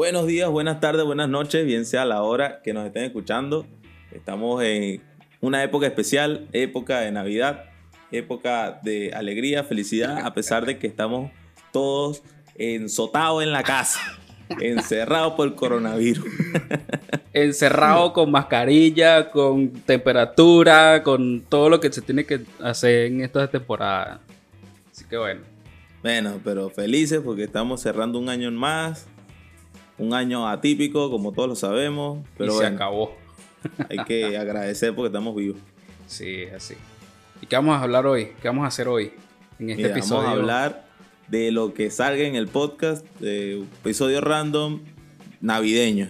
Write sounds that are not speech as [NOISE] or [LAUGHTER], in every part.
Buenos días, buenas tardes, buenas noches, bien sea la hora que nos estén escuchando. Estamos en una época especial, época de Navidad, época de alegría, felicidad, a pesar de que estamos todos ensotados en la casa, [LAUGHS] encerrados por el coronavirus. [LAUGHS] Encerrado con mascarilla, con temperatura, con todo lo que se tiene que hacer en esta temporada. Así que bueno. Bueno, pero felices porque estamos cerrando un año más. Un año atípico, como todos lo sabemos. Pero y se acabó. Hay que agradecer porque estamos vivos. Sí, así. ¿Y qué vamos a hablar hoy? ¿Qué vamos a hacer hoy en este episodio? Vamos a hablar de lo que salga en el podcast, de episodio random navideño.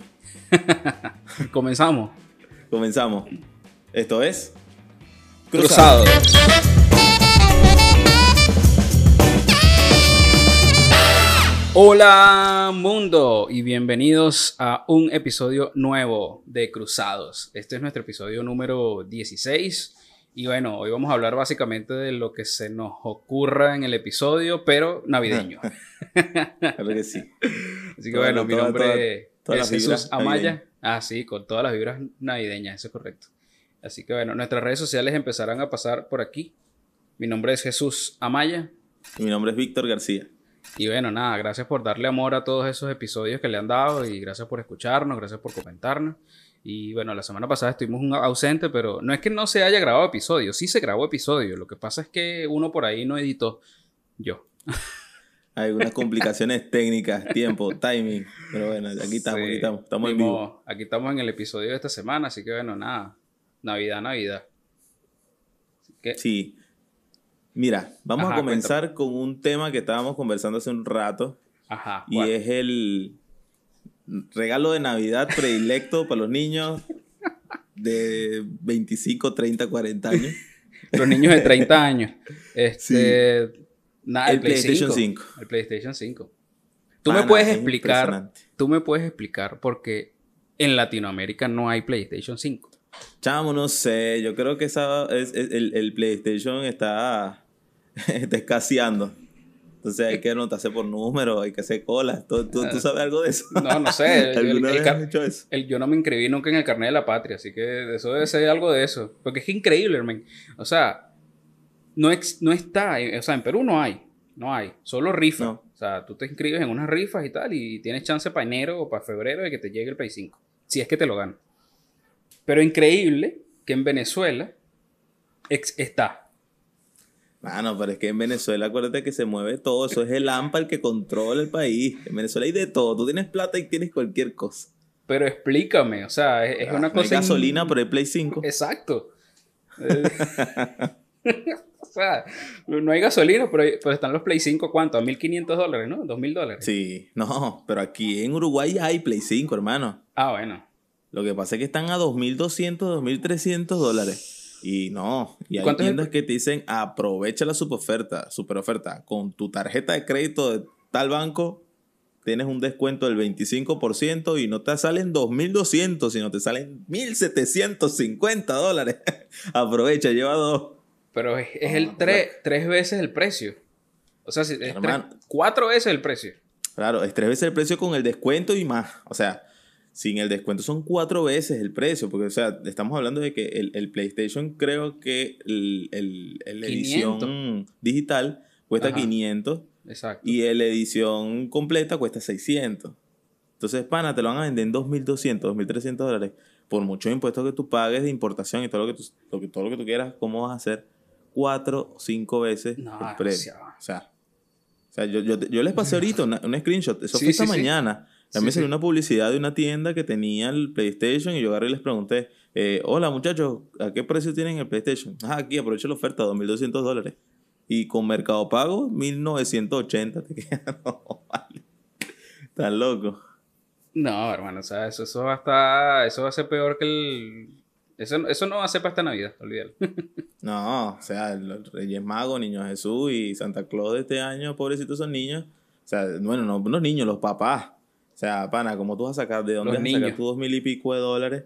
[LAUGHS] Comenzamos. Comenzamos. Esto es Cruzado. Hola mundo y bienvenidos a un episodio nuevo de Cruzados. Este es nuestro episodio número 16 y bueno, hoy vamos a hablar básicamente de lo que se nos ocurra en el episodio, pero navideño. [LAUGHS] claro que sí. Así que bueno, mi nombre es Jesús Amaya. Ah, sí, con todas las vibras navideñas, eso es correcto. Así que bueno, nuestras redes sociales empezarán a pasar por aquí. Mi nombre es Jesús Amaya. Y mi nombre es Víctor García. Y bueno, nada, gracias por darle amor a todos esos episodios que le han dado y gracias por escucharnos, gracias por comentarnos. Y bueno, la semana pasada estuvimos un ausente, pero no es que no se haya grabado episodio, sí se grabó episodio. Lo que pasa es que uno por ahí no editó. Yo. [LAUGHS] Hay unas complicaciones técnicas, tiempo, timing. Pero bueno, aquí estamos, aquí estamos, estamos en vivo. Aquí estamos en el episodio de esta semana, así que bueno, nada. Navidad, Navidad. Sí. Mira, vamos a comenzar con un tema que estábamos conversando hace un rato. Ajá. Y es el regalo de Navidad predilecto para los niños de 25, 30, 40 años. [LAUGHS] los niños de 30 años. Este, el, PlayStation 5. El PlayStation 5. Tú me puedes explicar, tú me puedes explicar por qué en Latinoamérica no hay PlayStation 5. Chamo, no sé, yo creo que esa, es, el, el, PlayStation está, [LAUGHS] está escaseando. Entonces hay que anotarse por número, hay que hacer colas. ¿Tú, tú, sabes algo de eso? No, no sé. ¿Alguna vez has hecho eso? yo no me inscribí nunca en el carnet de la patria, así que eso debe ser algo de eso. Porque es increíble, hermano. O sea, no, no está, o sea, en Perú no hay, no hay, solo rifas. O sea, tú te inscribes en unas rifas y tal y tienes chance para enero o para febrero de que te llegue el Play 5, si es que te lo dan. Pero increíble que en Venezuela está. Mano, pero es que en Venezuela, acuérdate que se mueve todo. Eso es el AMPA el que controla el país. En Venezuela hay de todo. Tú tienes plata y tienes cualquier cosa. Pero explícame, o sea, es, una no cosa. Hay gasolina por el Play 5. Exacto. [LAUGHS] [LAUGHS] o sea, no hay gasolina, pero, pero, están los Play 5, ¿cuánto? A 1.500 dólares, ¿no? 2.000 dólares. Sí, no, pero aquí en Uruguay hay Play 5, hermano. Ah, bueno. Lo que pasa es que están a 2.200, 2.300 dólares. Y no, y hay tiendas que te dicen aprovecha la super oferta, super oferta. Con tu tarjeta de crédito de tal banco tienes un descuento del 25% y no te salen 2.200, sino te salen 1.750 dólares. [LAUGHS] aprovecha, lleva dos. Pero es, el tres veces el precio. O sea, es cuatro veces el precio. Claro, es tres veces el precio con el descuento y más. O sea, sin el descuento son cuatro veces el precio, porque, o sea, estamos hablando de que el, PlayStation creo que el, la edición digital cuesta 500 Exacto. y la edición completa cuesta 600. Entonces, pana, te lo van a vender en 2.200, 2.300 dólares. Por muchos impuestos que tú pagues de importación y todo lo que tú, todo lo que tú quieras, ¿cómo vas a hacer? Cuatro o cinco veces el precio. O sea, o sea yo, yo, les pasé [LAUGHS] ahorita un screenshot. Eso fue esta mañana. También salió una publicidad de una tienda que tenía el PlayStation y yo agarré y les pregunté, eh, hola muchachos, ¿a qué precio tienen el PlayStation? Ah, aquí aprovecha la oferta, 2.200 dólares. Y con Mercado Pago, 1.980. Te [LAUGHS] queda, no, vale. Estás loco. No, hermano, o sea, eso, eso, va a estar, eso va a ser peor que el... Eso, eso no va a ser para esta Navidad, olvídalo. [LAUGHS] no, o sea, los Reyes Magos, Niño Jesús y Santa Claus de este año, pobrecitos son niños. O sea, bueno, no los niños, los papás sea, pana, ¿cómo tú vas a sacar de dónde vas a sacar tus dos mil y pico de dólares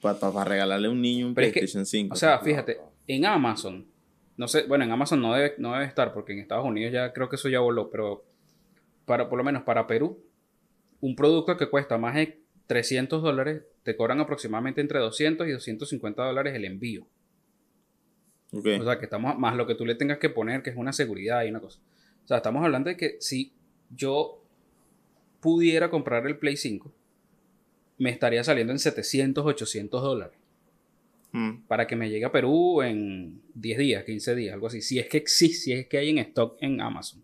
para regalarle a un niño un PlayStation 5? O sea, fíjate, en Amazon, no sé, bueno, en Amazon no debe, no debe estar porque en Estados Unidos ya creo que eso ya voló, pero para, por lo menos para Perú, un producto que cuesta más de 300 dólares, te cobran aproximadamente entre 200 y 250 dólares el envío. O sea, que estamos más lo que tú le tengas que poner, que es una seguridad y una cosa. O sea, estamos hablando de que si yo pudiera comprar el Play 5, me estaría saliendo en 700, 800 dólares. Mm. Para que me llegue a Perú en 10 días, 15 días, algo así. Si es que existe, si es que hay en stock en Amazon.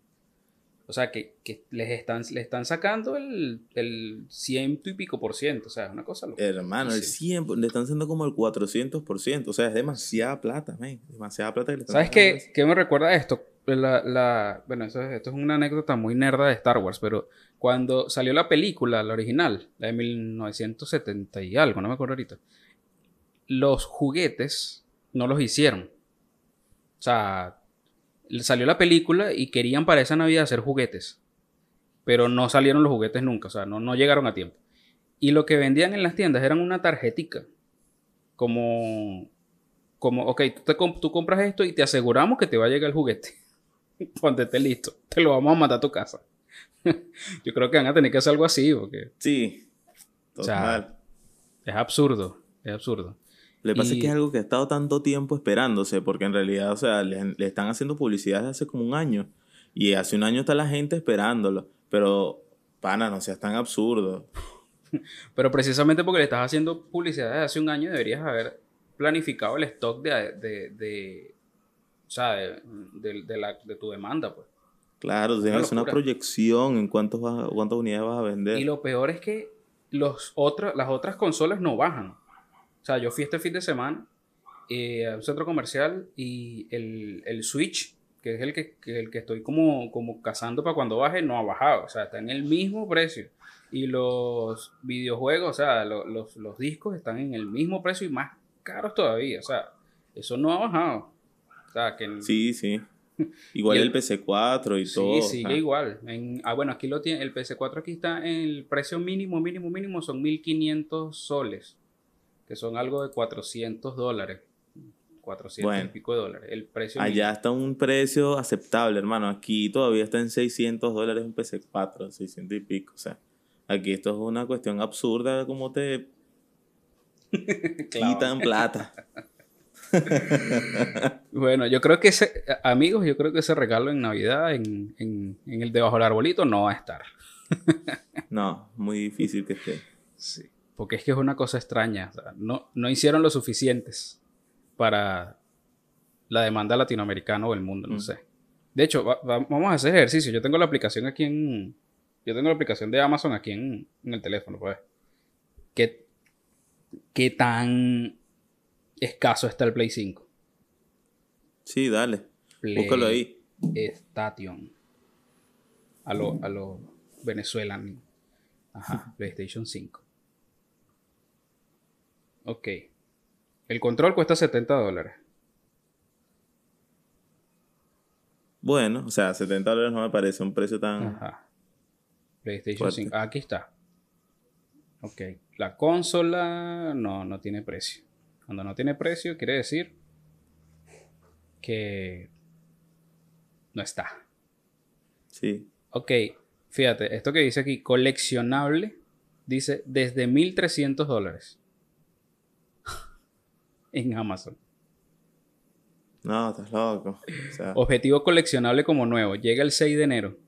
O sea, que, les están, le están sacando el, el ciento y pico por ciento. O sea, es una cosa loca. Hermano, el 100, le están haciendo como el 400 por ciento. O sea, es demasiada plata, man. Demasiada plata que le están ¿Sabes qué, qué me recuerda esto? La, la, bueno, esto es una anécdota muy nerda de Star Wars, pero cuando salió la película, la original, la de 1970 y algo, no me acuerdo ahorita, los juguetes no los hicieron. O sea, salió la película y querían para esa Navidad hacer juguetes. Pero no salieron los juguetes nunca, o sea, no, llegaron a tiempo. Y lo que vendían en las tiendas eran una tarjetica. Como, como ok, tú, te, compras esto y te aseguramos que te va a llegar el juguete. [LAUGHS] Cuando esté listo, te lo vamos a mandar a tu casa. [LAUGHS] Yo creo que van a tener que hacer algo así, porque... Sí, total. es absurdo, es absurdo. Lo que pasa es que es algo que ha estado tanto tiempo esperándose, porque en realidad, o sea, le, están haciendo publicidad desde hace como un año. Y hace un año está la gente esperándolo. Pero, pana, no seas tan absurdo. [LAUGHS] Pero precisamente porque le estás haciendo publicidad desde hace un año, deberías haber planificado el stock de, de, de o sea, de, la, de tu demanda, pues. Claro, tienes una, proyección en cuántos cuántas unidades vas a vender. Y lo peor es que los las otras consolas no bajan. O sea, yo fui este fin de semana eh, a un centro comercial y el, Switch, que es el que, el que estoy como, como cazando para cuando baje, no ha bajado. O sea, está en el mismo precio. Y los videojuegos, o sea, los, discos están en el mismo precio y más caros todavía. O sea, eso no ha bajado. O sea, que... Sí, sí. [LAUGHS] Igual el, PC4 y todo. Sí, sigue igual. ah, bueno, aquí lo tiene. El PC4 aquí está en el precio mínimo, mínimo, mínimo, son 1500 soles que son algo de 400 dólares. 400 y pico de dólares. El precio. Allá está un precio aceptable, hermano. Aquí todavía está en 600 dólares un PC4, 600 y pico. O sea, aquí esto es una cuestión absurda como te [LAUGHS] quitan plata. [LAUGHS] [LAUGHS] bueno, yo creo que ese, amigos, yo creo que ese regalo en Navidad, en, en, en el debajo del arbolito, no va a estar. [LAUGHS] no, muy difícil que esté. Sí. Porque es que es una cosa extraña. no, no hicieron lo suficientes para la demanda latinoamericana o el mundo, no mm. sé. De hecho, vamos a hacer ejercicio. Yo tengo la aplicación aquí en. Yo tengo la aplicación de Amazon aquí en, el teléfono, pues. ¿Qué, ¿Qué tan escaso está el Play 5? Sí, dale. Búscalo ahí. Station. A lo, a lo Venezuelan. Ajá, [LAUGHS] PlayStation 5. Ok. El control cuesta 70 dólares. Bueno, o sea, 70 dólares no me parece un precio tan. Ajá. PlayStation 5. aquí está. Ok. La consola no, no tiene precio. Cuando no tiene precio, quiere decir que no está. Sí. Ok. Fíjate, esto que dice aquí, coleccionable, dice desde 1300 dólares [LAUGHS] en Amazon. No, estás loco. Objetivo coleccionable como nuevo. Llega el 6 de enero.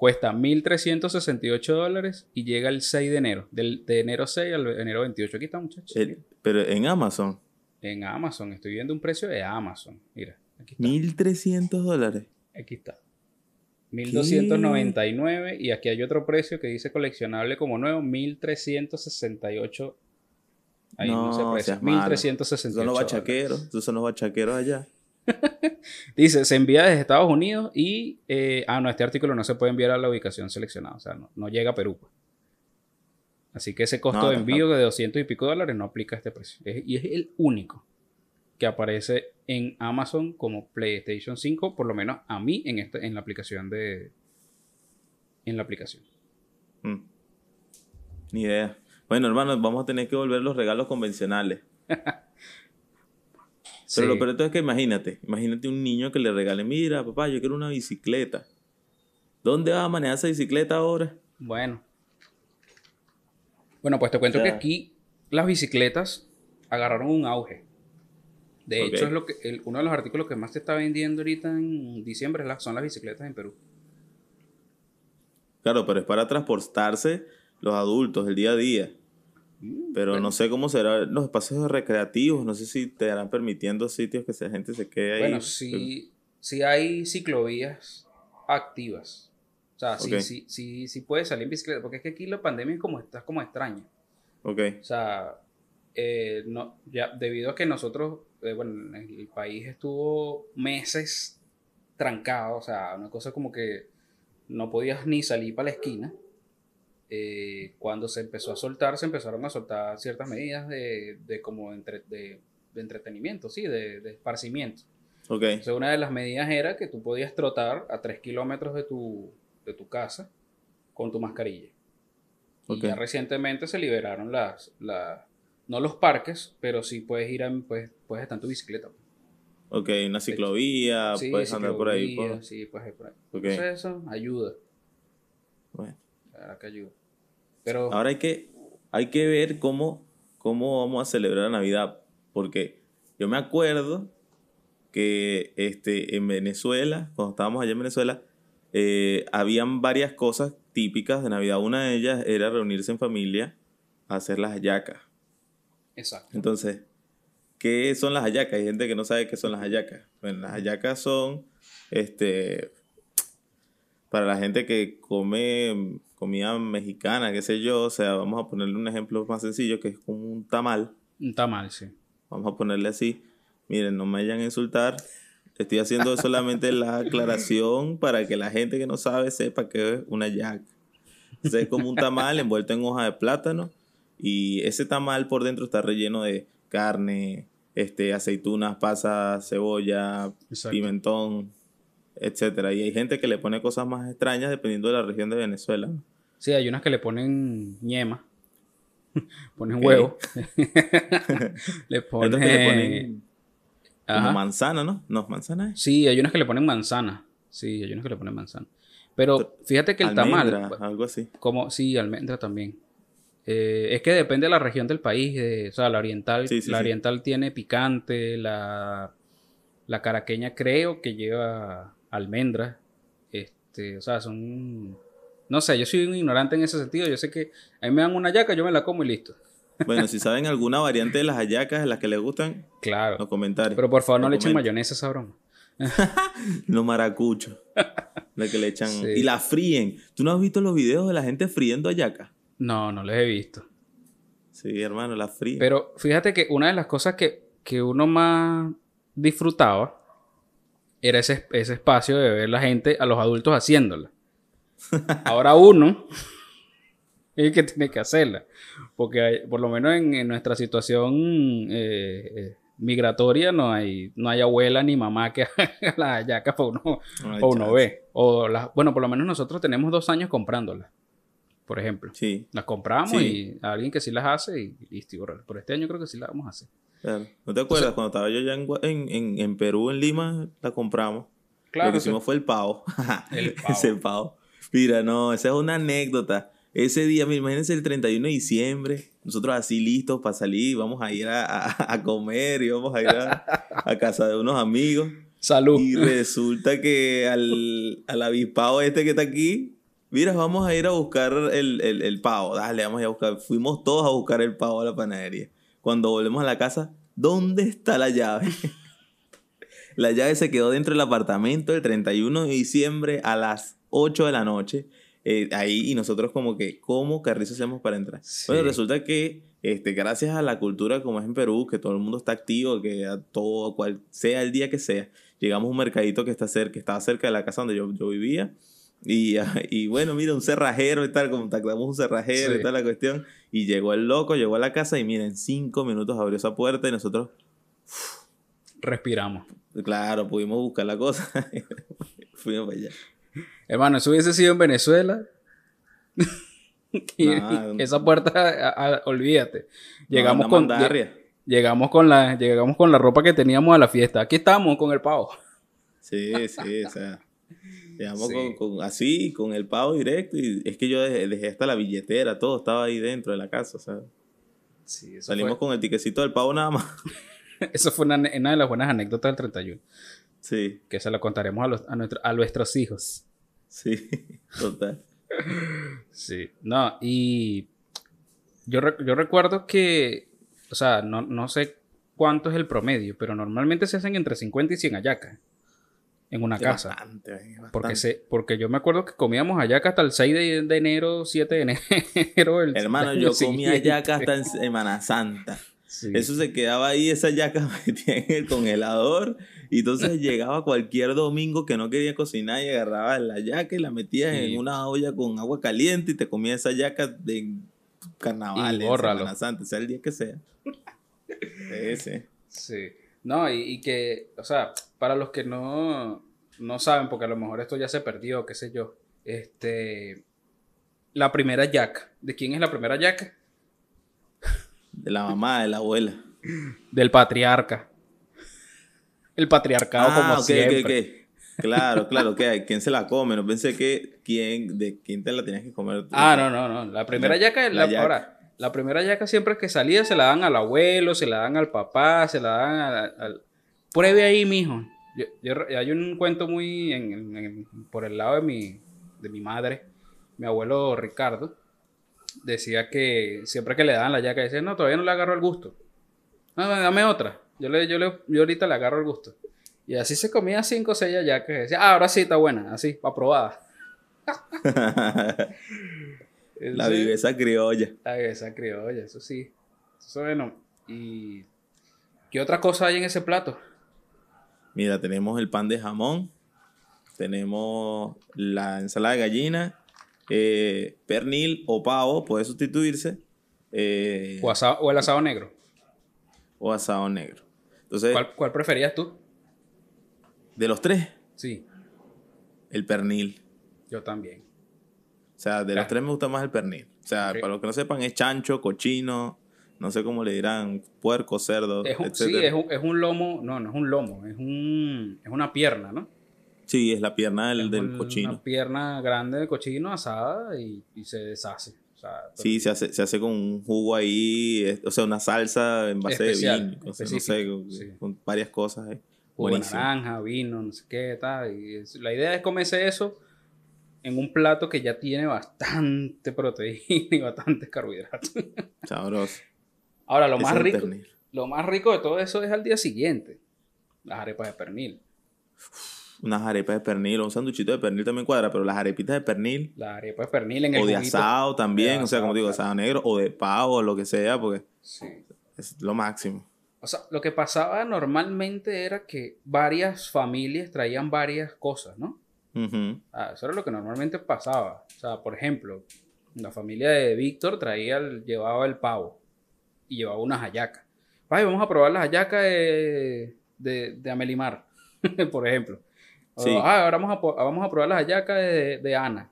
Cuesta 1.368 dólares y llega el 6 de enero. Del, de enero 6 al enero 28. Aquí está, muchachos. pero en Amazon. En Amazon. Estoy viendo un precio de Amazon. Mira. Aquí está. 1.300 dólares. Aquí está. 1299 y aquí hay otro precio que dice coleccionable como nuevo 1368 Ahí no, no se 1368. Son los bachaqueros. Son los bachaqueros allá. [LAUGHS] Dice, se envía desde Estados Unidos y... Eh, ah, no, este artículo no se puede enviar a la ubicación seleccionada. O sea, no, llega a Perú. Así que ese costo de envío de 200 y pico dólares no aplica a este precio. y es el único que aparece en Amazon como PlayStation 5, por lo menos a mí en, este, en la aplicación de... En la aplicación. Mm. Ni idea. Bueno, hermanos, vamos a tener que volver los regalos convencionales. [LAUGHS] Pero lo peor es que imagínate, imagínate un niño que le regale, mira, papá, yo quiero una bicicleta. ¿Dónde vas a manejar esa bicicleta ahora? Bueno. Bueno, pues te cuento que aquí las bicicletas agarraron un auge. De hecho, es lo que uno de los artículos que más se está vendiendo ahorita en diciembre son las bicicletas en Perú. Claro, pero es para transportarse los adultos el día a día. Mm, pero no sé cómo serán los espacios recreativos, no sé si te estarán permitiendo sitios que la gente se quede ahí. Bueno, sí, sí hay ciclovías activas. O sea, sí, sí, sí, sí puedes salir en bicicleta, porque es que aquí la pandemia es como, está como extraña. Ok. O sea, eh, no, ya, debido a que nosotros, eh, bueno, el país estuvo meses trancado, o sea, una cosa como que no podías ni salir para la esquina. Eh, cuando se empezó a soltar, se empezaron a soltar ciertas medidas de, de como entre, de, de, entretenimiento, sí, de, de esparcimiento. Okay. Entonces, una de las medidas era que tú podías trotar a 3 kilómetros de tu, de tu casa con tu mascarilla. Y ya recientemente se liberaron las, las, no los parques, pero sí puedes ir a, puedes, puedes estar en tu bicicleta. Ok, una ciclovía, puedes andar por ahí. Sí, puedes ir por ahí. Okay. Entonces eso ayuda. Bueno. La verdad que ayuda. Pero... Ahora hay que, hay que ver cómo, cómo vamos a celebrar la Navidad, porque yo me acuerdo que este, en Venezuela, cuando estábamos allá en Venezuela, eh, habían varias cosas típicas de Navidad. Una de ellas era reunirse en familia a hacer las hallacas. Exacto. Entonces, ¿qué son las hallacas? Hay gente que no sabe qué son las hallacas. Bueno, las hallacas son, este, para la gente que come comida mexicana, qué sé yo, o sea, vamos a ponerle un ejemplo más sencillo, que es como un tamal. Un tamal, sí. Vamos a ponerle así. Miren, no me vayan a insultar. Estoy haciendo solamente la aclaración para que la gente que no sabe sepa que es una yaca. es como un tamal envuelto en hoja de plátano y ese tamal por dentro está relleno de carne, este, aceitunas, pasas, cebolla, pimentón, etcétera. Y hay gente que le pone cosas más extrañas dependiendo de la región de Venezuela. Sí, hay unas que le ponen ñema, [LAUGHS] ponen huevo, [LAUGHS] le ponen, como manzana, ¿no? No, manzana Sí, hay unas que le ponen manzana. Sí, hay unas que le ponen manzana. Pero fíjate que el tamal. Algo así. Como, sí, almendra también. Eh, es que depende de la región del país. o sea, la oriental, la oriental tiene picante, la, la caraqueña creo que lleva almendra. Este, o sea, son. No sé, yo soy un ignorante en ese sentido. Yo sé que a mí me dan una yaca, yo me la como y listo. Bueno, si [LAUGHS] saben alguna variante de las hallacas de las que les gustan, claro. los comentarios. Pero por favor no le echen mayonesa a esa broma. [LAUGHS] los maracuchos. [LAUGHS] La que le echan. Y la fríen. ¿Tú no has visto los videos de la gente friendo hallacas? No, no les he visto. Sí, hermano, la fríen. Pero fíjate que una de las cosas que, que uno más disfrutaba era ese, ese espacio de ver la gente, a los adultos haciéndola. Ahora uno es que tiene que hacerla. Porque por lo menos en, nuestra situación eh, eh, migratoria no hay, no hay abuela ni mamá que [LAUGHS] haga la hallaca para uno, uno ve. O bueno, por lo menos nosotros tenemos dos años comprándolas. Por ejemplo. Sí. Las compramos y a alguien que sí las hace y listo. Por este año creo que sí las vamos a hacer. ¿No te acuerdas? Cuando estaba yo ya en, en, Perú, en Lima, la compramos. Claro. Lo que hicimos fue el pavo. [LAUGHS] El [LAUGHS] pavo. Ese pavo. Mira, no, esa es una anécdota. Ese día, imagínense el 31 de diciembre, nosotros así listos para salir, vamos a ir a, comer y vamos a ir a, casa de unos amigos. Salud. Y resulta que al, al avispado este que está aquí, mira, vamos a ir a buscar el, el, el, pavo. Dale, vamos a ir a buscar. Fuimos todos a buscar el pavo a la panadería. Cuando volvemos a la casa, ¿dónde está la llave? la llave se quedó dentro del apartamento el 31 de diciembre a las 8 de la noche. Eh, ahí y nosotros como que, ¿cómo carrizo hacemos para entrar? Bueno, resulta que este, gracias a la cultura como es en Perú, que todo el mundo está activo, que a todo, cual sea el día que sea, llegamos a un mercadito que está cerca, que estaba cerca de la casa donde yo, yo vivía. Y, [LAUGHS] y, bueno, mira, un cerrajero y tal, contactamos un cerrajero y tal la cuestión. Y llegó el loco, llegó a la casa y miren, cinco minutos abrió esa puerta y nosotros... Respiramos. Claro, pudimos buscar la cosa. [LAUGHS] Fuimos para allá. Hermano, eso hubiese sido en Venezuela. [LAUGHS] esa puerta, olvídate. Llegamos con llegamos con la llegamos con la ropa que teníamos a la fiesta. Aquí estamos con el pavo. Sí, sí, o sea. Con, así, con el pago directo. Y es que yo dejé, hasta la billetera, todo estaba ahí dentro de la casa, ¿sabes? Sí, Salimos con el tiquecito del pavo nada más. [LAUGHS] eso fue una, una, de las buenas anécdotas del 31. Sí. Que se lo contaremos a, los, a, nuestro, a nuestros hijos. Sí, [LAUGHS] total. sí. No, y yo, yo recuerdo que, o sea, no, no sé cuánto es el promedio, pero normalmente se hacen entre 50 y 100 hallacas en una casa. Porque, se, porque yo me acuerdo que comíamos hallaca hasta el 6 de, enero, 7 de enero. Hermano, [LAUGHS] yo comía hallaca hasta en Semana Santa. Eso se quedaba ahí, esa yaca [LAUGHS] metida en el congelador. Y entonces [LAUGHS] llegaba cualquier domingo que no quería cocinar y agarraba la yaca y la metías en una olla con agua caliente y te comías esa yaca de carnaval, Semana Santa, sea el día que sea. Sí, sí. No, y, que, o sea, para los que no, no saben, porque a lo mejor esto ya se perdió, qué sé yo, este, la primera yaca. ¿De quién es la primera yaca? De la mamá, de la abuela. Del patriarca. El patriarcado ah, como siempre. Claro, claro, que ¿quién se la come? No pensé que quién, de quién te la tenías que comer. Ah, no, no, no. La primera yaca es la, Ahora, la primera yaca siempre que salía se la dan al abuelo, se la dan al papá, se la dan al... Pruebe ahí, mijo. Yo, hay un cuento muy por el lado de mi, de mi madre, mi abuelo Ricardo, decía que siempre que le daban la yaca, decía, no, todavía no le agarro el gusto. No, dame otra. Yo, le, yo, le, yo ahorita le agarro el gusto. Y así se comía cinco o seis yacas. Decía, ah, ahora sí está buena, así, aprobada. [LAUGHS] La viveza criolla. La viveza criolla, eso sí. Eso bueno. ¿Y qué otra cosa hay en ese plato? Mira, tenemos el pan de jamón, tenemos la ensalada de gallina, eh, pernil o pavo, puede sustituirse. Eh, o, el asado negro. O asado negro. Entonces, ¿Cuál, ¿Cuál preferías tú? ¿De los tres? Sí. El pernil. Yo también. O sea, de los tres me gusta más el pernil. O sea, para los que no sepan, es chancho, cochino, no sé cómo le dirán, puerco, cerdo, es Sí, es un, es un, lomo, no, no es un lomo, es, un, es una pierna, ¿no? Sí, es la pierna del, del cochino. Una pierna grande del cochino asada y, y se deshace. O sea, sí, se hace, se hace con un jugo ahí, o sea, una salsa en base de vino, o sea, no sé, con, varias cosas ahí. Jugo naranja, vino, no sé qué, tal. Y la idea es comerse eso en un plato que ya tiene bastante proteína [LAUGHS] y bastante carbohidratos. Sabroso. Ahora, lo más rico, lo más rico de todo eso es al día siguiente. Las arepas de pernil. Unas arepas de pernil, un sanduchito de pernil también cuadra, pero las arepitas de pernil. Las arepas de pernil en el O de asado también, o sea, como digo, asado negro, o de pavo, o lo que sea, porque sí. es lo máximo. O sea, lo que pasaba normalmente era que varias familias traían varias cosas, ¿no? Ah, eso era lo que normalmente pasaba. O sea, por ejemplo, la familia de Víctor traía llevaba el pavo y llevaba unas hallacas. Ay, vamos a probar las hallacas de, de, Amelimar, [LAUGHS] por ejemplo. ah, ahora vamos a, vamos a probar las hallacas de, de Ana.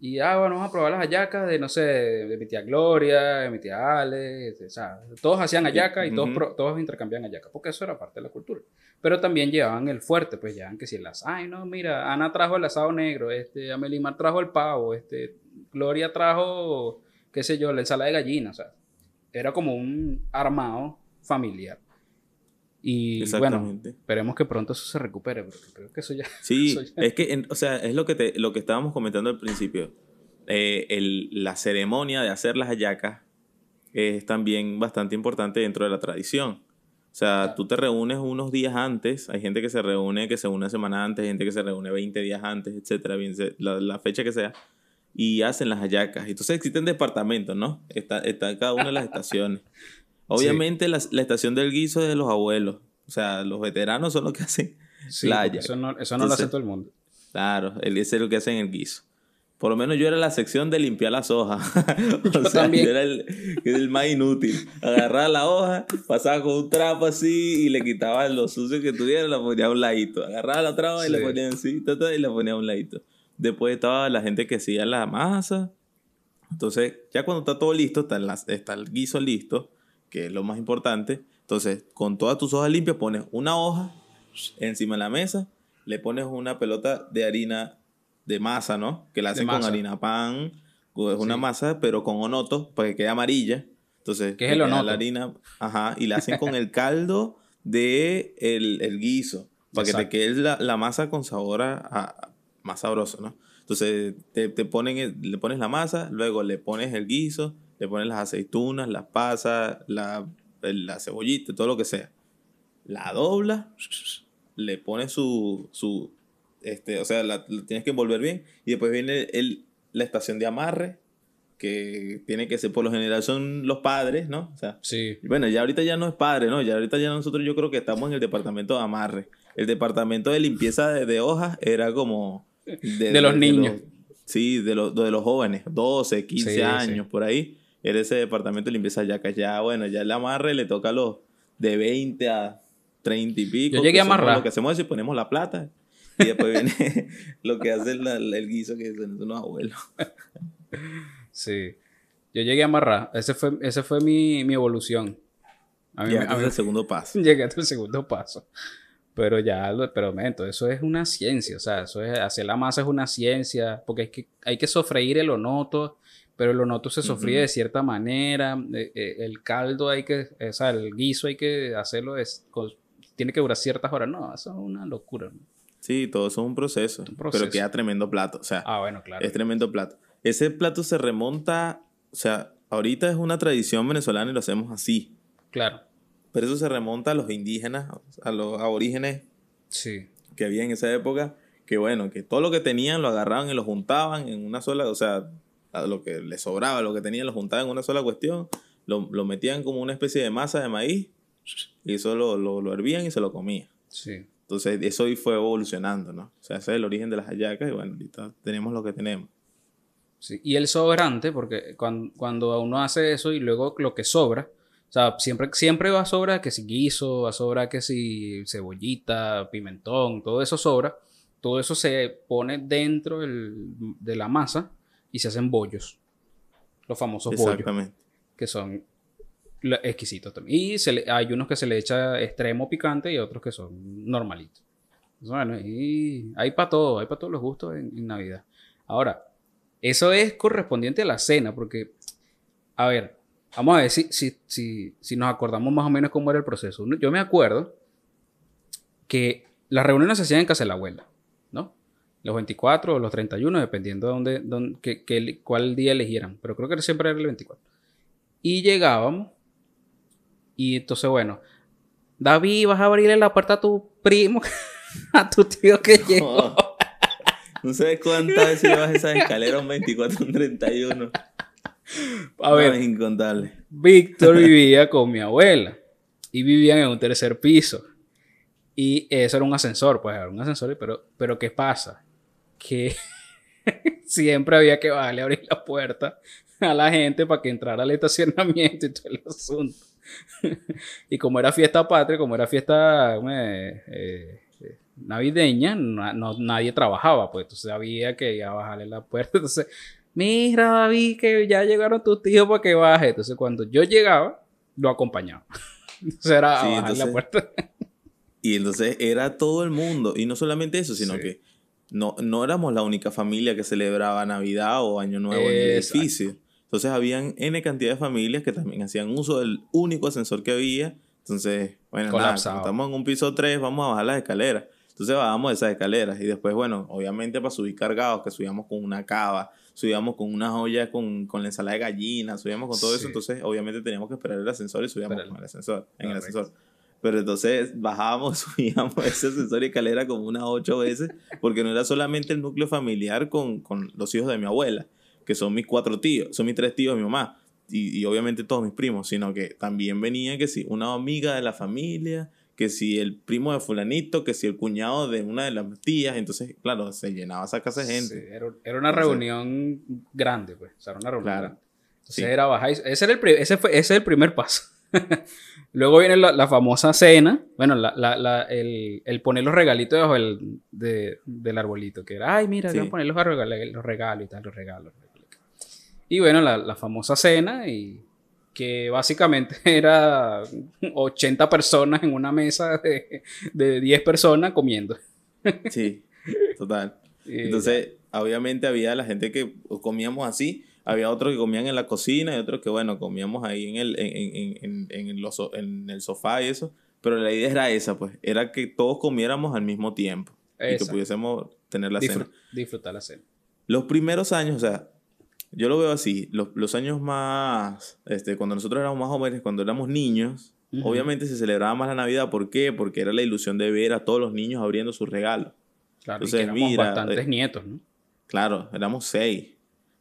Y ah, bueno, vamos a probar las hallacas de, no sé, de, mi tía Gloria, de mi tía Ale, o sea, todos hacían hallacas y todos, todos intercambiaban hallacas, porque eso era parte de la cultura. Pero también llevaban el fuerte, pues llevaban que si las, ay, no, mira, Ana trajo el asado negro, este, Amelimar trajo el pavo, este, Gloria trajo, qué sé yo, la ensalada de gallina, o sea, era como un armado familiar. Y bueno, esperemos que pronto eso se recupere, porque creo que eso ya. [LAUGHS] Sí, es que, o sea, es lo que, te, lo que estábamos comentando al principio. Eh, el, la ceremonia de hacer las hallacas es también bastante importante dentro de la tradición. O sea, tú te reúnes unos días antes, hay gente que se reúne, que se une una semana antes, hay gente que se reúne 20 días antes, etcétera, bien, la, la, fecha que sea, y hacen las hallacas. Entonces existen departamentos, ¿no? Está, está cada una de las estaciones. [LAUGHS] Obviamente la, la, estación del guiso es de los abuelos. O sea, los veteranos son los que hacen la Eso no, eso no lo hace todo el mundo. Claro, él es lo que hacen el guiso. Por lo menos yo era la sección de limpiar las hojas. [LAUGHS] [LAUGHS] o yo sea, también. yo era el, el, más inútil. Agarraba la hoja, pasaba con un trapo así y le quitaba lo sucio que tuviera y la ponía a un ladito. Agarraba la traba y la ponía así y la ponía a un ladito. Después estaba la gente que hacía la masa. Entonces, ya cuando está todo listo, está, está el guiso listo que es lo más importante. Entonces, con todas tus hojas limpias, pones una hoja encima de la mesa, le pones una pelota de harina de masa, ¿no? Que la hacen con harina pan, es una masa, pero con onoto, para que quede amarilla. Entonces, ¿qué es el onoto? La harina, ajá, y la hacen con el [LAUGHS] caldo de el, el guiso, para que te quede la, la, masa con sabor a, más sabroso, ¿no? Entonces, te, te ponen, le pones la masa, luego le pones el guiso, le pones las aceitunas, las pasas, la, la cebollita, todo lo que sea. La dobla, le pones su, su este, o sea, la, tienes que envolver bien y después viene el, la estación de amarre, que tiene que ser, por lo general son los padres, ¿no? O sea, sí. Bueno, ya ahorita ya no es padre, ¿no? Ya ahorita ya nosotros yo creo que estamos en el departamento de amarre. El departamento de limpieza de, hojas era como... [LAUGHS] De, los niños. sí, de, los, de los jóvenes, 12, 15 años, por ahí. Era ese departamento de limpieza ya que ya, bueno, ya el amarre le toca a los de 20 a 30 y pico. Yo llegué a amarrar. Lo que hacemos es si ponemos la plata y después viene [LAUGHS] lo que hace el, guiso que son unos abuelos. Sí. Yo llegué a amarrar. Ese fue, ese fue mi, mi evolución. A mí, Llegaste el segundo paso. [LAUGHS] Llegué hasta el segundo paso. Pero ya, pero momento, eso es una ciencia. O sea, eso es, hacer la masa es una ciencia. Porque hay que, hay que sofreír el onoto. Pero el onoto se sofríe de cierta manera. Eh, eh, el caldo hay que, o sea, el guiso hay que hacerlo, es, tiene que durar ciertas horas. No, eso es una locura. Sí, todo eso es un proceso, Pero queda tremendo plato. O sea, ah, bueno, claro. es tremendo plato. Ese plato se remonta, o sea, ahorita es una tradición venezolana y lo hacemos así. Claro. Pero eso se remonta a los indígenas, a los aborígenes sí. que había en esa época, que bueno, que todo lo que tenían lo agarraban y lo juntaban en una sola, o sea, lo que les sobraba, lo que tenían lo juntaban en una sola cuestión, lo, lo metían como una especie de masa de maíz y eso lo, lo, lo hervían y se lo comían. Sí. Entonces, eso hoy fue evolucionando, ¿no? O sea, ese es el origen de las hallacas y bueno, ahorita tenemos lo que tenemos. Sí, y el sobrante, porque cuando, cuando uno hace eso y luego lo que sobra, o sea, siempre, siempre va a sobra que si guiso, va a sobra que si cebollita, pimentón, todo eso sobra. Todo eso se pone dentro de la masa y se hacen bollos. Los famosos bollos. Que son exquisitos también. Y se hay unos que se le echa extremo picante y otros que son normalitos. Bueno, y hay para todo, hay para todos los gustos en, Navidad. Ahora, eso es correspondiente a la cena, porque, a ver, vamos a ver si, si, si, nos acordamos más o menos cómo era el proceso. Yo me acuerdo que las reuniones se hacían en casa de la abuela, ¿no? Los 24 o los 31, dependiendo de dónde, dónde cuál día eligieran, pero creo que siempre era el 24. Y llegábamos y entonces, bueno, David, vas a abrirle la puerta a tu primo, [LAUGHS] a tu tío que llegó. [LAUGHS] No, sé cuántas veces llevas esas escaleras, un 24, un 31. A ver, es incontable. Víctor [LAUGHS] vivía con mi abuela y vivían en un tercer piso. Y eso era un ascensor, pues era un ascensor, pero, pero ¿qué pasa? Que siempre había que bajarle a abrir la puerta a la gente para que entrara al estacionamiento y todo el asunto. [LAUGHS] y como era fiesta patria, como era fiesta eh, eh, navideña, no, nadie trabajaba, pues entonces había que ir a bajarle la puerta. [LAUGHS] Entonces, mira David, que ya llegaron tus tíos para que baje. Entonces cuando yo llegaba, lo acompañaba. [LAUGHS] Entonces era bajarle la puerta. y entonces era todo el mundo. Y no solamente eso, sino que no, no éramos la única familia que celebraba Navidad o Año Nuevo en el edificio. Entonces habían N cantidad de familias que también hacían uso del único ascensor que había. Entonces, bueno, nada, estamos en un piso 3, vamos a bajar las escaleras. Entonces bajamos esas escaleras y después, bueno, obviamente para subir cargados, que subíamos con una cava, subíamos con una joya con, con la ensalada de gallina, subíamos con todo eso, entonces obviamente teníamos que esperar el ascensor y subíamos con el ascensor, en el ascensor. Pero entonces bajábamos, [LAUGHS] subíamos ese ascensor y escalera como unas ocho veces, porque no era solamente el núcleo familiar con, con los hijos de mi abuela, que son mis cuatro tíos, son mis tres tíos de mi mamá, y, obviamente todos mis primos, sino que también venía que si una amiga de la familia, que si el primo de fulanito, que si el cuñado de una de las tías, entonces, claro, se llenaba esa casa de gente. era, una reunión grande, pues, o sea, era una reunión grande. Entonces era bajar, ese, era el, ese, fue, ese es el primer paso. [LAUGHS] Luego viene la, famosa cena, bueno, la, la, el, el, poner los regalitos debajo del, del arbolito, que era, ay, mira, voy a poner los, los regalos y tal, los regalos. Y bueno, la, famosa cena y que básicamente [LAUGHS] era 80 personas en una mesa de, de 10 personas comiendo. [LAUGHS] Sí, total. Entonces, obviamente había la gente que comíamos así, había otros que comían en la cocina y otros que, bueno, comíamos ahí en el, en, en, en, los, en el sofá y eso. Pero la idea era esa, pues, era que todos comiéramos al mismo tiempo y que pudiésemos tener la cena. Disfrutar la cena. Los primeros años, o sea, yo lo veo así, los, los años más, este, cuando nosotros éramos más jóvenes, cuando éramos niños, obviamente se celebraba más la Navidad. ¿Por qué? Porque era la ilusión de ver a todos los niños abriendo sus regalos. Claro, Entonces, y bastantes eh, nietos, ¿no? Claro, éramos seis.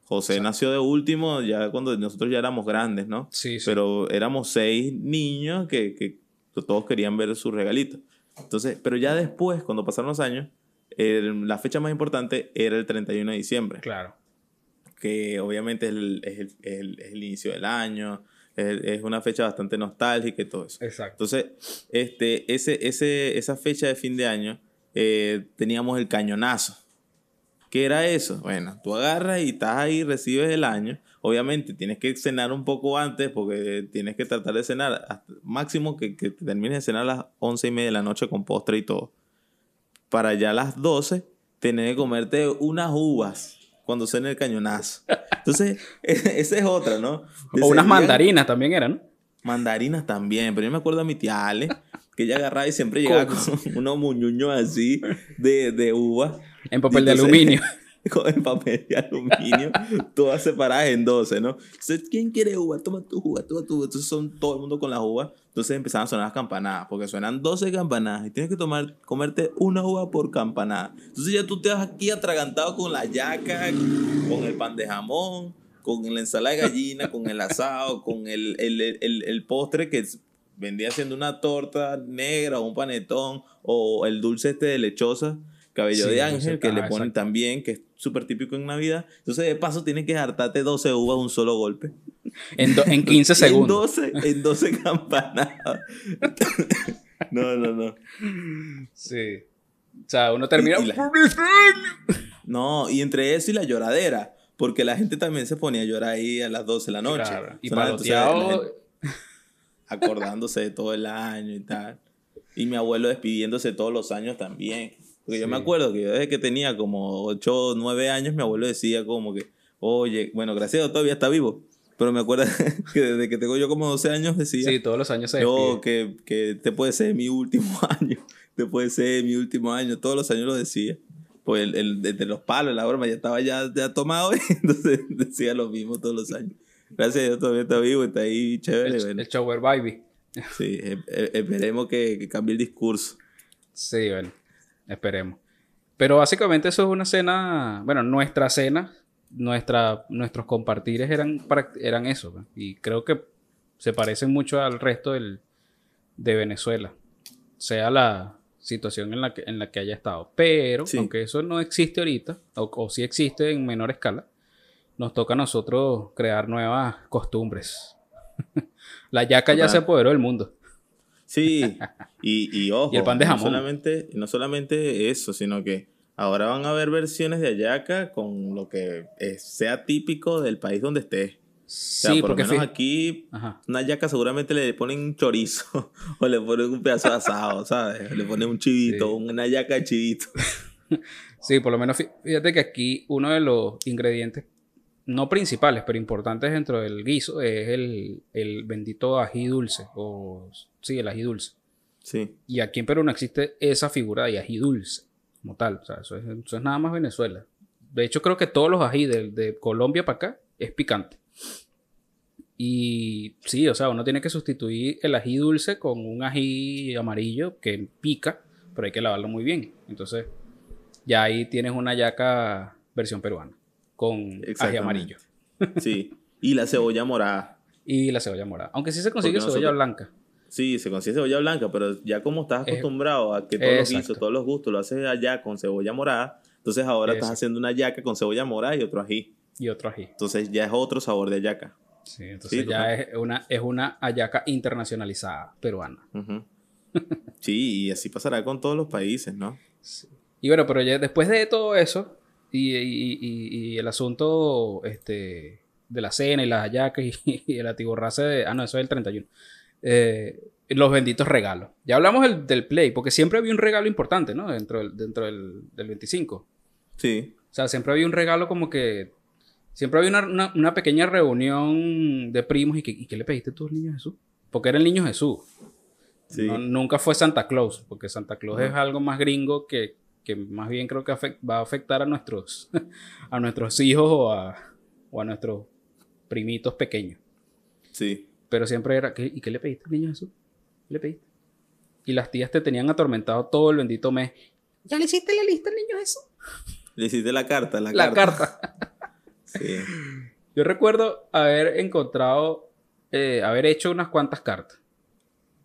José nació de último ya cuando nosotros ya éramos grandes, ¿no? Sí, sí. Pero éramos seis niños que, que todos querían ver su regalito. Entonces, pero ya después, cuando pasaron los años, la fecha más importante era el 31 de diciembre. Claro. Que obviamente es el, es el, es el, inicio del año, es, una fecha bastante nostálgica y todo eso. Exacto. Entonces, este, ese, ese, esa fecha de fin de año eh, teníamos el cañonazo. ¿Qué era eso? Bueno, tú agarras y estás ahí, recibes el año. Obviamente tienes que cenar un poco antes porque tienes que tratar de cenar. Hasta, máximo que, que termines de cenar a las once y media de la noche con postre y todo. Para ya a las 12 tener que comerte unas uvas cuando cene el cañonazo. Entonces, [LAUGHS] esa es otra, ¿no? o unas mandarinas también eran. Mandarinas también, pero yo me acuerdo a mi tía Ale, que ella agarraba y siempre llegaba con [LAUGHS] unos muñuños así de, de uva. En papel de aluminio. [LAUGHS] [LAUGHS] en papel de aluminio, todas separadas en 12, ¿no? Entonces, ¿quién quiere uva? Toma tu uva, toma tu uva. Entonces son todo el mundo con las uvas. Entonces empezaban a sonar las campanadas, porque suenan 12 campanadas y tienes que tomar, comerte una uva por campanada. Entonces ya tú te vas aquí atragantado con la yaca, con el pan de jamón, con la ensalada de gallina, con el asado, con el, el, el, el postre que vendía siendo una torta negra o un panetón o el dulce este de lechosa cabello de ángel, que le ponen también, que es súper típico en Navidad. Entonces, de paso, tienes que hartarte 12 uvas un solo golpe. En, en [LAUGHS] 15 segundos. en 12, en 12 campanadas. [LAUGHS] no, no, no. Sí. O sea, uno termina. no, y entre eso y la lloradera. Porque la gente también se ponía a llorar ahí a las 12 de la noche. Claro. Y paloteado... Acordándose de todo el año y tal. Y mi abuelo despidiéndose todos los años también. Porque yo me acuerdo que desde que tenía como 8 o 9 años, mi abuelo decía como que, oye, bueno, gracias a Dios todavía está vivo. Pero me acuerdo [LAUGHS] que desde que tengo yo como 12 años decía. Sí, todos los años se Yo, que, que te puede ser mi último [LAUGHS] año. Te puede ser mi último año. Todos los años lo decía. Pues el, el, de los palos, la broma, ya estaba ya, ya tomado. [LAUGHS] entonces decía lo mismo todos los años. Gracias a Dios todavía está vivo, está ahí chévere. El, el shower baby. Sí, e, e, esperemos que, que cambie el discurso. Sí, bueno. Esperemos. Pero básicamente eso es una cena, bueno, nuestra cena, nuestra, nuestros compartires eran, eran eso. Pues. Y creo que se parecen mucho al resto del, de Venezuela, sea la situación en la que, en la que haya estado. Pero, aunque eso no existe ahorita, o, o sí existe en menor escala, nos toca a nosotros crear nuevas costumbres. [LAUGHS] la yaca ya se apoderó del mundo. Sí, y, y [LAUGHS] ojo, el pan de jamón. No solamente, no solamente eso, sino que ahora van a haber versiones de ayaca con lo que sea típico del país donde estés. Sí, por lo menos aquí, una yaca seguramente le ponen chorizo [LAUGHS] o le ponen un pedazo de asado, ¿sabes? Le ponen un chivito, una yaca de chivito. [LAUGHS] Sí, por lo menos fíjate que aquí uno de los ingredientes no principales, pero importantes dentro del guiso, es el, el bendito ají dulce, o sí, el ají dulce. Sí. Y aquí en Perú no existe esa figura de ají dulce, como tal, o sea, eso es, eso es nada más Venezuela. De hecho, creo que todos los ají de, de Colombia para acá es picante. Y sí, o sea, uno tiene que sustituir el ají dulce con un ají amarillo que pica, pero hay que lavarlo muy bien. Entonces, ya ahí tienes una yaca versión peruana con ají amarillo. Sí, y la cebolla morada. Y la cebolla morada. Aunque sí se consigue cebolla blanca. Sí, se consigue cebolla blanca, pero ya como estás acostumbrado a que todos los guisos, todos los gustos lo haces allá con cebolla morada, entonces ahora estás haciendo una yaca con cebolla morada y otro ají. Y otro ají. Entonces ya es otro sabor de yaca. Sí, entonces ya es una, es una ayaca internacionalizada peruana. sí, y así pasará con todos los países, ¿no? Y bueno, pero ya después de todo eso, y, el asunto este, de la cena y las hallacas y, [LAUGHS] el atiborrace de... Ah, no, eso es el 31. Eh, los benditos regalos. Ya hablamos del, play, porque siempre había un regalo importante, ¿no? Dentro del, dentro del, 25. Sí. O sea, siempre había un regalo como que. Siempre había una, una, pequeña reunión de primos y que, ¿y qué le pediste tú al niño Jesús? Porque era el niño Jesús. nunca fue Santa Claus, porque Santa Claus es algo más gringo que, que más bien creo que va a afectar a nuestros, [LAUGHS] a nuestros hijos o a, o a nuestros primitos pequeños. Sí. Pero siempre era, ¿y qué le pediste al niño Jesús? ¿Qué le pediste? Y las tías te tenían atormentado todo el bendito mes. ¿Ya le hiciste la lista al niño Jesús? Le hiciste la carta, la, la carta. [LAUGHS] sí. Yo recuerdo haber encontrado, eh, haber hecho unas cuantas cartas.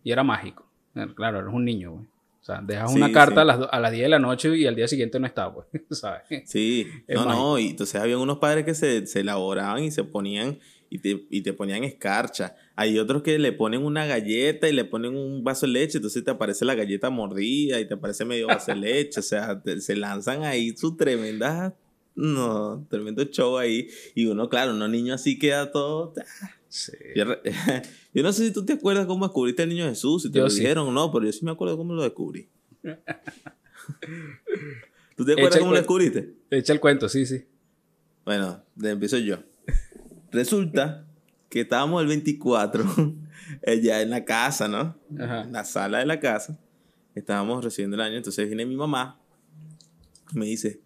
Y era mágico. Claro, eres un niño, güey. O sea, dejas una carta a, las, a las 10 de la noche y al día siguiente no está, pues, [LAUGHS] ¿sabes? Sí, no, no, y entonces había unos padres que se, se elaboraban y se ponían y te, y te, ponían escarcha. Hay otros que le ponen una galleta y le ponen un vaso de leche, entonces te aparece la galleta mordida y te aparece medio vaso de leche, o sea, se lanzan ahí su tremenda, no, tremendo show ahí. Y uno, claro, uno niño así queda todo... [LAUGHS] Yo, no sé si tú te acuerdas cómo descubriste al niño Jesús, si te lo dijeron o no, pero yo sí me acuerdo cómo lo descubrí. [LAUGHS] ¿Tú te acuerdas cómo lo descubriste? Echa el cuento, sí, sí. Bueno, empiezo yo. Resulta que estábamos el 24 [LAUGHS] ya en la casa, ¿no? En la sala de la casa. Estábamos recibiendo el año, entonces viene mi mamá, me dice,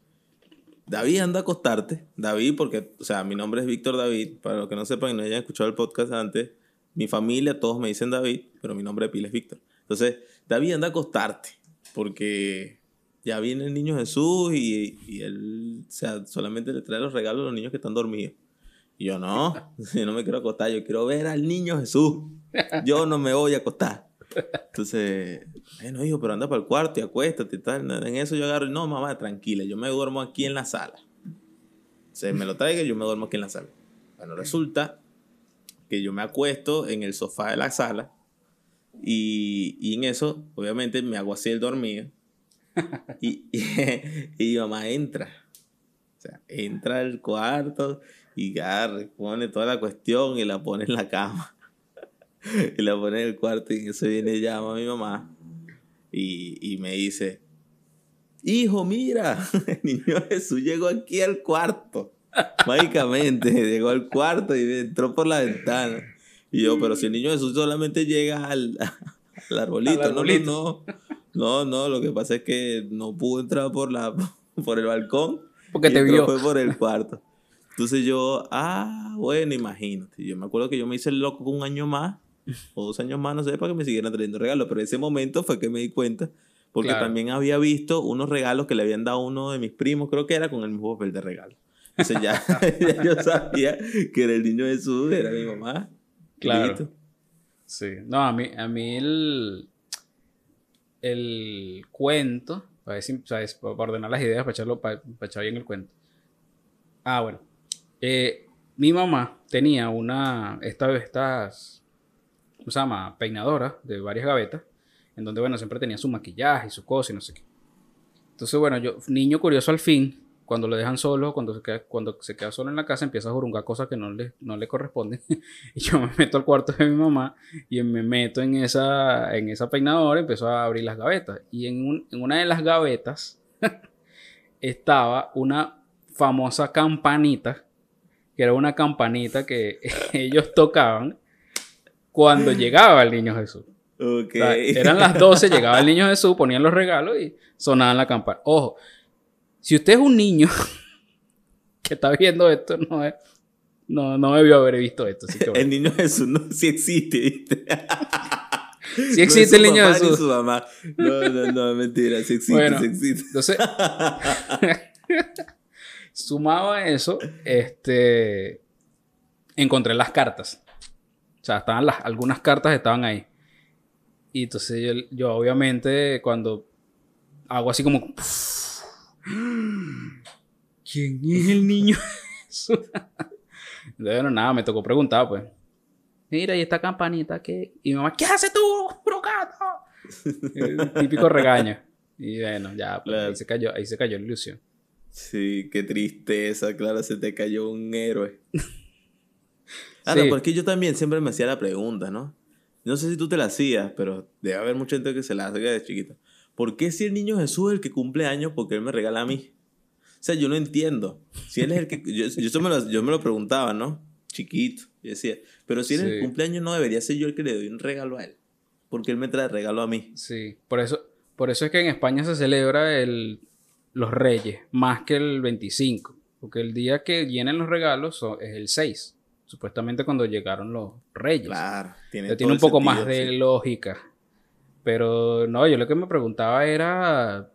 David, anda a acostarte. David, porque, o sea, mi nombre es Víctor David. Para los que no sepan y no hayan escuchado el podcast antes, mi familia, todos me dicen David, pero mi nombre de pila es Víctor. Entonces, David, anda a acostarte. Porque ya viene el niño Jesús y, y él, o sea, solamente le trae los regalos a los niños que están dormidos. Y yo, no, [LAUGHS] yo no me quiero acostar, yo quiero ver al niño Jesús. Yo no me voy a acostar. Entonces, bueno, hijo, pero anda para el cuarto y acuéstate y tal. En eso yo agarro, no, mamá, tranquila, yo me duermo aquí en la sala. Se me lo traiga y yo me duermo aquí en la sala. Bueno, resulta que yo me acuesto en el sofá de la sala y, y en eso, obviamente, me hago así el dormido. [LAUGHS] Y, y, y, mamá entra. O sea, entra al cuarto y agarra, pone toda la cuestión y la pone en la cama. [LAUGHS] y la pone en el cuarto y en eso viene llama a mi mamá y, y me dice, hijo, mira, el [LAUGHS] niño Jesús llegó aquí al cuarto. Mágicamente, [LAUGHS] llegó al cuarto y entró por la ventana. Y yo, pero si el niño Jesús solamente llega al, al arbolito, no, no, no, no, lo que pasa es que no pudo entrar por la por el balcón. Porque te vio. Fue por el cuarto. Entonces yo, ah, bueno, imagínate. Yo me acuerdo que yo me hice el loco un año más o dos años más, no sé, para que me siguieran trayendo regalos. Pero ese momento fue que me di cuenta, porque también había visto unos regalos que le habían dado uno de mis primos, creo que era con el mismo papel de regalo. Entonces ya, [LAUGHS] yo sabía que era el niño Jesús, era mi mamá. Claro. Sí. No, a mí, a mí el, el cuento, para, para ordenar las ideas, para, echarlo, para, echar bien el cuento. Ah, bueno. Eh, mi mamá tenía una, esta, estas Peinadora de varias gavetas, en donde, bueno, siempre tenía su maquillaje y su cosa y no sé qué. Entonces, bueno, yo, niño curioso al fin, cuando lo dejan solo, cuando se queda, cuando se queda solo en la casa, empieza a jurungar cosas que no le, no le corresponden. [LAUGHS] y yo me meto al cuarto de mi mamá y me meto en esa, en esa peinadora empiezo a abrir las gavetas. Y en, en una de las gavetas [LAUGHS] estaba una famosa campanita, que era una campanita que [LAUGHS] ellos tocaban cuando llegaba el niño Jesús. eran las 12, llegaba el niño Jesús, ponían los regalos y sonaban la campana. Ojo, si usted es un niño [LAUGHS] que está viendo esto, no es, no, no debió haber visto esto. El niño Jesús no sí existe, ¿viste? [LAUGHS] Sí existe el niño Jesús. Su mamá. No, no, no, mentira, sí existe, sí existe. Entonces, [LAUGHS] sumado a eso, este, encontré las cartas. O sea, estaban las, algunas cartas estaban ahí. Y entonces yo, obviamente cuando hago así como... ¿Quién es el niño? [LAUGHS] bueno, nada, me tocó preguntar, pues. Mira, y esta campanita que... Y mi mamá, ¿qué haces tú, brocato? [LAUGHS] típico regaño. Y bueno, ya, pues, ahí, se cayó, ahí se cayó la ilusión. Sí, qué tristeza, claro, se te cayó un héroe. [LAUGHS] Claro, porque yo también siempre me hacía la pregunta, ¿no? No sé si tú te la hacías, pero debe haber mucha gente que se la hace de chiquito. ¿Por qué si el niño Jesús es el que cumple años, porque él me regala a mí? O sea, yo no entiendo. Si él es el que. Yo, yo, me, lo, yo me lo preguntaba, ¿no? Chiquito. Yo decía, pero si él es el cumpleaños, no debería ser yo el que le doy un regalo a él. Porque él me trae regalo a mí. Sí, por eso, por eso es que en España se celebra el, los Reyes, más que el 25. Porque el día que vienen los regalos es el 6. Supuestamente cuando llegaron los Reyes. Claro, tiene, tiene un poco más de lógica. Pero no, yo lo que me preguntaba era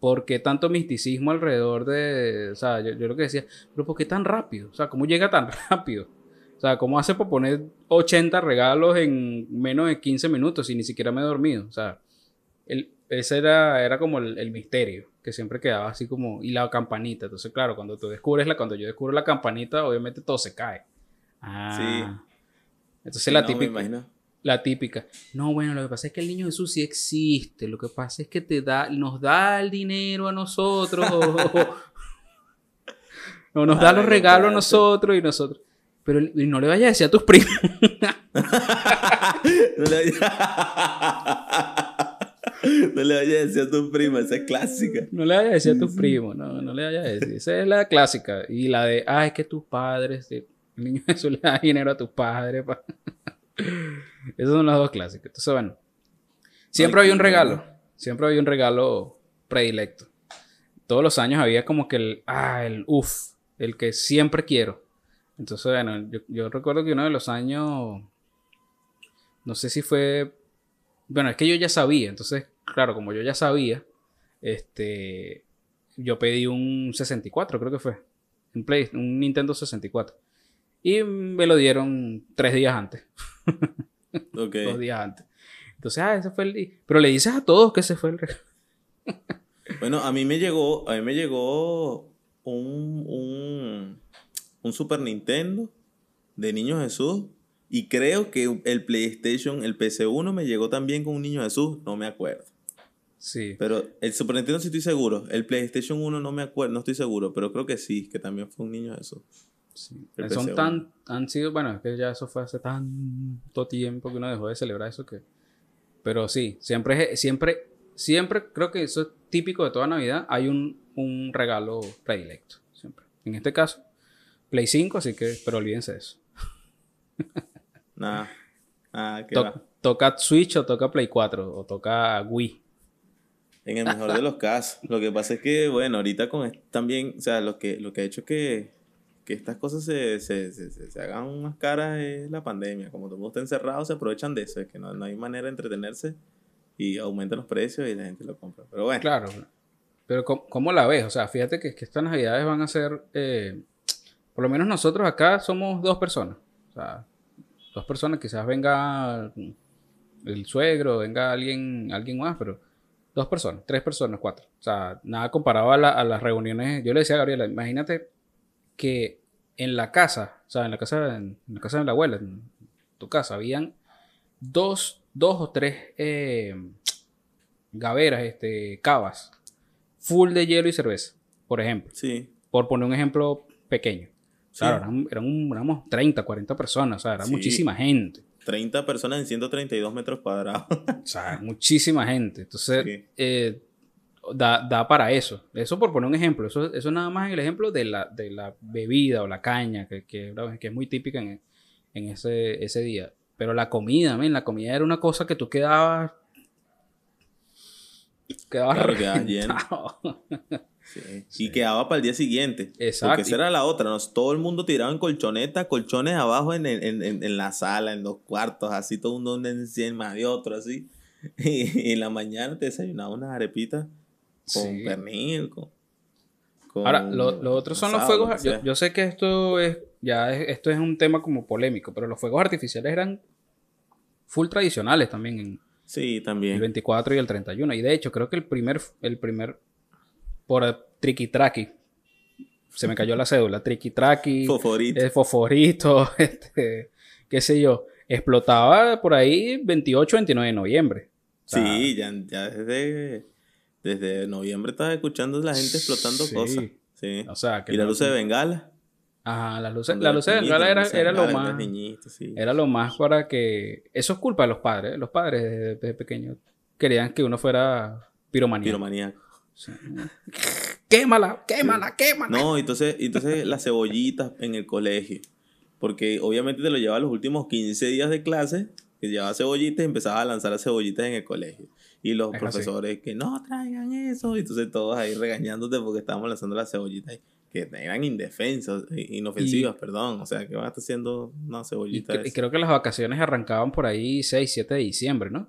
¿por qué tanto misticismo alrededor de... O sea, yo, yo, lo que decía, pero ¿por qué tan rápido? O sea, ¿cómo llega tan [LAUGHS] rápido? O sea, ¿cómo hace para poner 80 regalos en menos de 15 minutos y ni siquiera me he dormido? O sea, el, ese era, era como el, misterio que siempre quedaba así como... Y la campanita. Entonces, claro, cuando tú descubres la... Cuando yo descubro la campanita, obviamente todo se cae. Ah. Sí. Entonces la típica... La típica. No, bueno, lo que pasa es que el niño Jesús sí existe. Lo que pasa es que te da, nos da el dinero a nosotros. o, [LAUGHS] nos da los regalos a nosotros y nosotros. Pero no le vayas a decir a tus primos. [LAUGHS] [LAUGHS] no, le vayas... no vayas a decir a tus primos, esa es clásica. No le vayas a decir a tus primos, no, no le vayas a decir. Esa es la clásica. Y la de, ah, es que tus padres, el niño Jesús le da dinero a tus padres. Esas son las dos clásicas. Entonces, bueno. Siempre había un regalo. Siempre había un regalo predilecto. Todos los años había como que el, ah, el uff, el que siempre quiero. Entonces, bueno, yo, recuerdo que uno de los años, no sé si fue, bueno, es que yo ya sabía, entonces, claro, como yo ya sabía, este, yo pedí un 64, creo que fue, un, Play, un Nintendo 64. Y me lo dieron tres días antes. [LAUGHS] Dos días antes. Entonces, ah, ese fue el... Pero le dices a todos que ese fue el bueno, a mí me llegó, a mí me llegó un, un, un Super Nintendo de Niño Jesús. Y creo que el PlayStation, el PC1 me llegó también con un Niño Jesús, no me acuerdo. Sí. Pero el Super Nintendo sí estoy seguro. El PlayStation 1 no me acuerdo, no estoy seguro, pero creo que sí, que también fue un Niño Jesús. Son tan, han sido, bueno, es que ya eso fue hace tanto tiempo que uno dejó de celebrar eso que... Pero sí, siempre, siempre, siempre creo que eso es típico de toda Navidad. Hay un, un regalo predilecto, siempre. En este caso, Play 5, así que, pero olvídense de eso. [LAUGHS] Nada. Toca Switch o toca Play 4 o toca Wii. En el mejor de los casos. Lo que pasa es que, bueno, ahorita con también, o sea, lo que, lo que ha hecho que que estas cosas se, se, se, se, hagan más caras es la pandemia. Como todo el mundo está encerrado, se aprovechan de eso. Es que no, no hay manera de entretenerse y aumentan los precios y la gente lo compra. Pero bueno. Claro. Pero ¿cómo, la ves? O sea, fíjate que, que estas navidades van a ser... Eh, por lo menos nosotros acá somos dos personas. O sea, dos personas. Quizás venga el suegro, venga alguien, alguien más, pero dos personas, tres personas, cuatro. O sea, nada comparado a, a las reuniones. Yo le decía a Gabriela, imagínate que en la casa, o sea, en la casa, en la casa de la abuela, en tu casa, habían dos, dos o tres eh, gaveras, este, cavas, full de hielo y cerveza, por ejemplo. Sí. Por poner un ejemplo pequeño. Claro, eran, éramos 30, 40 personas, o sea, era muchísima gente. 30 personas en 132 metros cuadrados. o sea, muchísima gente. Entonces, eh, da, para eso. Eso por poner un ejemplo. Eso, eso nada más es el ejemplo de la, de la bebida o la caña, que, que, es muy típica en, en ese, ese, día. Pero la comida, la comida era una cosa que tú quedabas. Quedabas claro, lleno. [LAUGHS] Y quedaba para el día siguiente. Exacto. Porque esa era la otra. Todo el mundo tiraba en colchonetas, colchones abajo en, en, en, en, la sala, en los cuartos, así, todo un mundo encima de otro, así. [LAUGHS] Y, en la mañana te desayunaba unas arepitas con pernil, con, Ahora, lo, otro son los fuegos. Yo, sé que esto es ya esto es un tema como polémico, pero los fuegos artificiales eran full tradicionales también en Sí, también. El 24 y el 31. Y de hecho, creo que el primer, el primer por triqui traqui. Se me cayó la cédula. Triqui traqui. Foforito. Eh, foforito. [LAUGHS] Este, qué sé yo. Explotaba por ahí 28, 29 de noviembre. sí, ya, ya desde desde noviembre estaba escuchando la gente explotando cosas. Sí. O sea, que y la luz de bengala. Ajá, la luz, la luz de bengala era, era lo más. Era lo más para que. Eso es culpa de los padres. Los padres desde, pequeños querían que uno fuera piromaníaco. Piromaníaco. quémala, quémala, quémala. No, entonces, entonces las cebollitas en el colegio. Porque obviamente te lo llevaba los últimos 15 días de clase, que llevaba cebollitas y empezaba a lanzar las cebollitas en el colegio. Y los profesores que no traigan eso. Y entonces todos ahí regañándote porque estábamos lanzando las cebollitas que eran indefensas, inofensivas, perdón. O sea, que van a estar haciendo una cebollita. Y, creo que las vacaciones arrancaban por ahí 6, 7 de diciembre, ¿no?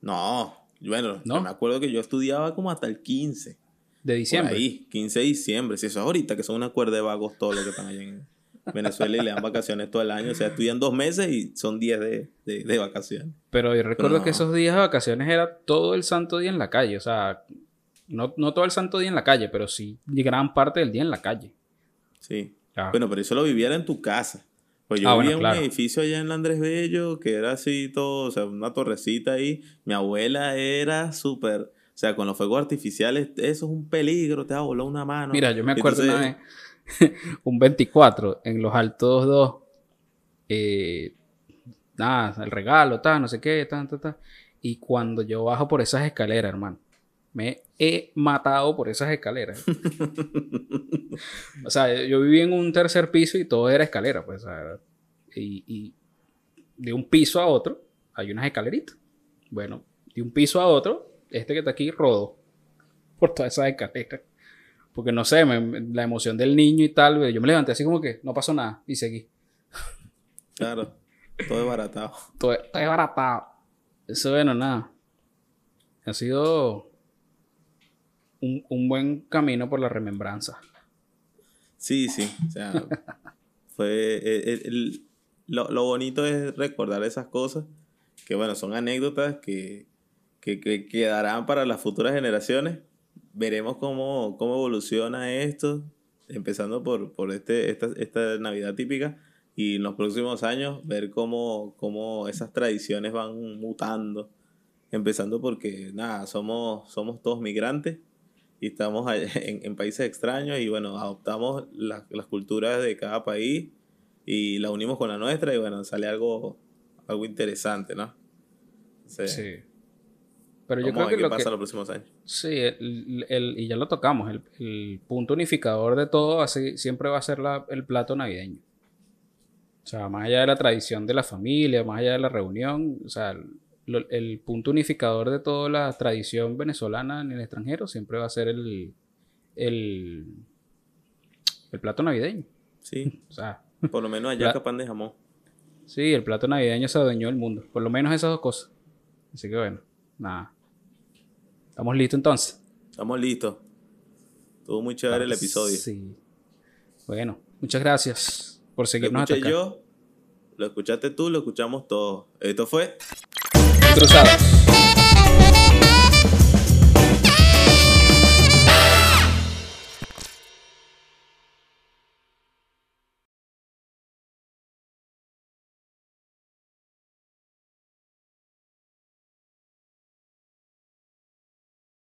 No, bueno, ¿No? me acuerdo que yo estudiaba como hasta el 15. De diciembre. ahí, 15 de diciembre. Si eso es ahorita, que son una cuerda de vagos todos los que están allá en Venezuela y le dan vacaciones todo el año. O sea, estudian dos meses y son 10 de, de, vacaciones. Pero yo recuerdo que esos días de vacaciones era todo el santo día en la calle. O sea, no, no todo el santo día en la calle, pero sí gran parte del día en la calle. Sí. Bueno, pero eso lo viviera en tu casa. Pues yo ah, vivía en un edificio allá en Andrés Bello que era así todo, o sea, una torrecita ahí. Mi abuela era súper, o sea, con los fuegos artificiales, eso es un peligro, te va a volar una mano. Mira, yo me acuerdo una vez, [LAUGHS] un 24 en los altos dos, eh, nada, el regalo, tal, no sé qué, tal, tal, tal. Y cuando yo bajo por esas escaleras, hermano, me he matado por esas escaleras. [LAUGHS] o sea, yo viví en un tercer piso y todo era escalera, pues. y, de un piso a otro hay unas escaleritas. Bueno, de un piso a otro, este que está aquí rodó por todas esas escaleras. Porque no sé, la emoción del niño y tal, yo me levanté así como que no pasó nada y seguí. Claro, todo es baratado. Todo es, baratado. Eso, bueno, nada. Ha sido un, buen camino por la remembranza. Sí, sí. O sea, [LAUGHS] fue. El, lo, bonito es recordar esas cosas, que bueno, son anécdotas que, que, quedarán para las futuras generaciones. Veremos cómo, cómo evoluciona esto, empezando por, por este, esta, esta Navidad típica y en los próximos años ver cómo, cómo esas tradiciones van mutando. Empezando porque, nada, somos, somos todos migrantes y estamos [LAUGHS] en, países extraños y bueno, adoptamos las culturas de cada país y la unimos con la nuestra y bueno, sale algo, algo interesante, ¿no? Sí. Pero yo creo que lo pasa los próximos años. Sí, el, y ya lo tocamos, el, punto unificador de todo así, siempre va a ser el plato navideño. O sea, más allá de la tradición de la familia, más allá de la reunión, o sea, el punto unificador de toda la tradición venezolana en el extranjero siempre va a ser el, el, plato navideño. Sí. [LAUGHS] O sea, por lo menos allá capaz de jamón. Sí, el plato navideño se adueñó el mundo. Por lo menos esas dos cosas. Así que bueno, nada. ¿Estamos listos entonces? Estamos listos. Estuvo muy chévere el episodio. Sí. Bueno, muchas gracias por seguirnos lo escuché yo, lo escuchaste tú, lo escuchamos todos. Esto fue Cruzadas.